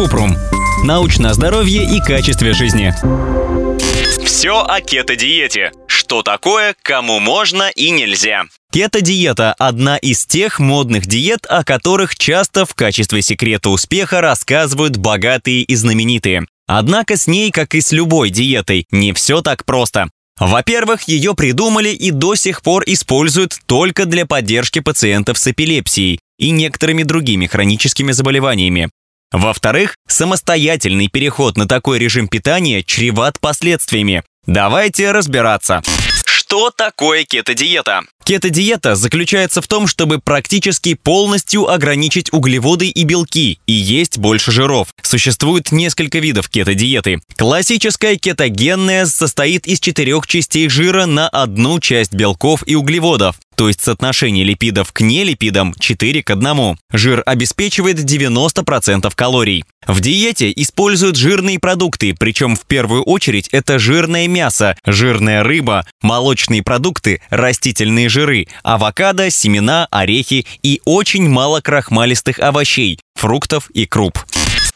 Купрум. Научное здоровье и качестве жизни. Все о кето-диете. Что такое, кому можно и нельзя. Кето-диета – одна из тех модных диет, о которых часто в качестве секрета успеха рассказывают богатые и знаменитые. Однако с ней, как и с любой диетой, не все так просто. Во-первых, ее придумали и до сих пор используют только для поддержки пациентов с эпилепсией и некоторыми другими хроническими заболеваниями. Во-вторых, самостоятельный переход на такой режим питания чреват последствиями. Давайте разбираться. Что такое кето-диета? Кето-диета заключается в том, чтобы практически полностью ограничить углеводы и белки и есть больше жиров. Существует несколько видов кето-диеты. Классическая кетогенная состоит из четырех частей жира на одну часть белков и углеводов то есть соотношение липидов к нелипидам 4 к 1. Жир обеспечивает 90% калорий. В диете используют жирные продукты, причем в первую очередь это жирное мясо, жирная рыба, молочные продукты, растительные жиры, авокадо, семена, орехи и очень мало крахмалистых овощей, фруктов и круп.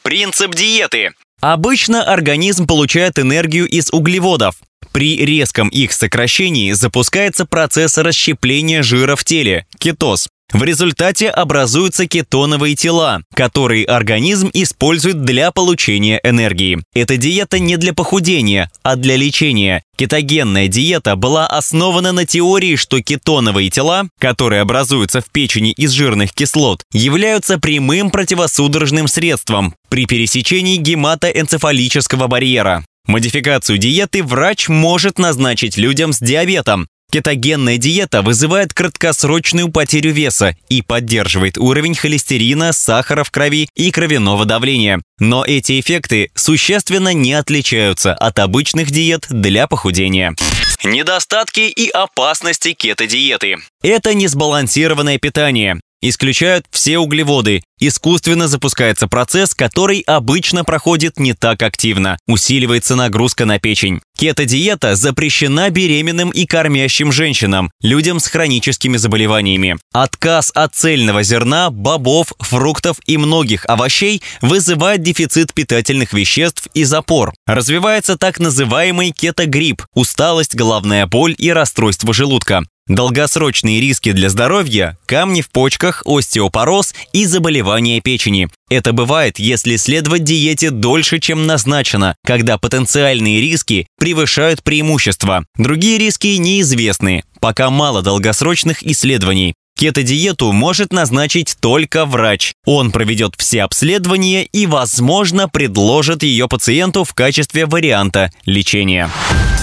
Принцип диеты. Обычно организм получает энергию из углеводов. При резком их сокращении запускается процесс расщепления жира в теле – кетоз. В результате образуются кетоновые тела, которые организм использует для получения энергии. Эта диета не для похудения, а для лечения. Кетогенная диета была основана на теории, что кетоновые тела, которые образуются в печени из жирных кислот, являются прямым противосудорожным средством при пересечении гематоэнцефалического барьера. Модификацию диеты врач может назначить людям с диабетом. Кетогенная диета вызывает краткосрочную потерю веса и поддерживает уровень холестерина, сахара в крови и кровяного давления. Но эти эффекты существенно не отличаются от обычных диет для похудения. Недостатки и опасности кето-диеты. Это несбалансированное питание исключают все углеводы. Искусственно запускается процесс, который обычно проходит не так активно. Усиливается нагрузка на печень. Кето-диета запрещена беременным и кормящим женщинам, людям с хроническими заболеваниями. Отказ от цельного зерна, бобов, фруктов и многих овощей вызывает дефицит питательных веществ и запор. Развивается так называемый кетогрипп – усталость, головная боль и расстройство желудка. Долгосрочные риски для здоровья – камни в почках, остеопороз и заболевания печени. Это бывает, если следовать диете дольше, чем назначено, когда потенциальные риски превышают преимущества. Другие риски неизвестны, пока мало долгосрочных исследований. Кето-диету может назначить только врач. Он проведет все обследования и, возможно, предложит ее пациенту в качестве варианта лечения.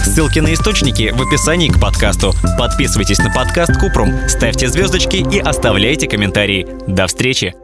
Ссылки на источники в описании к подкасту. Подписывайтесь на подкаст Купрум, ставьте звездочки и оставляйте комментарии. До встречи!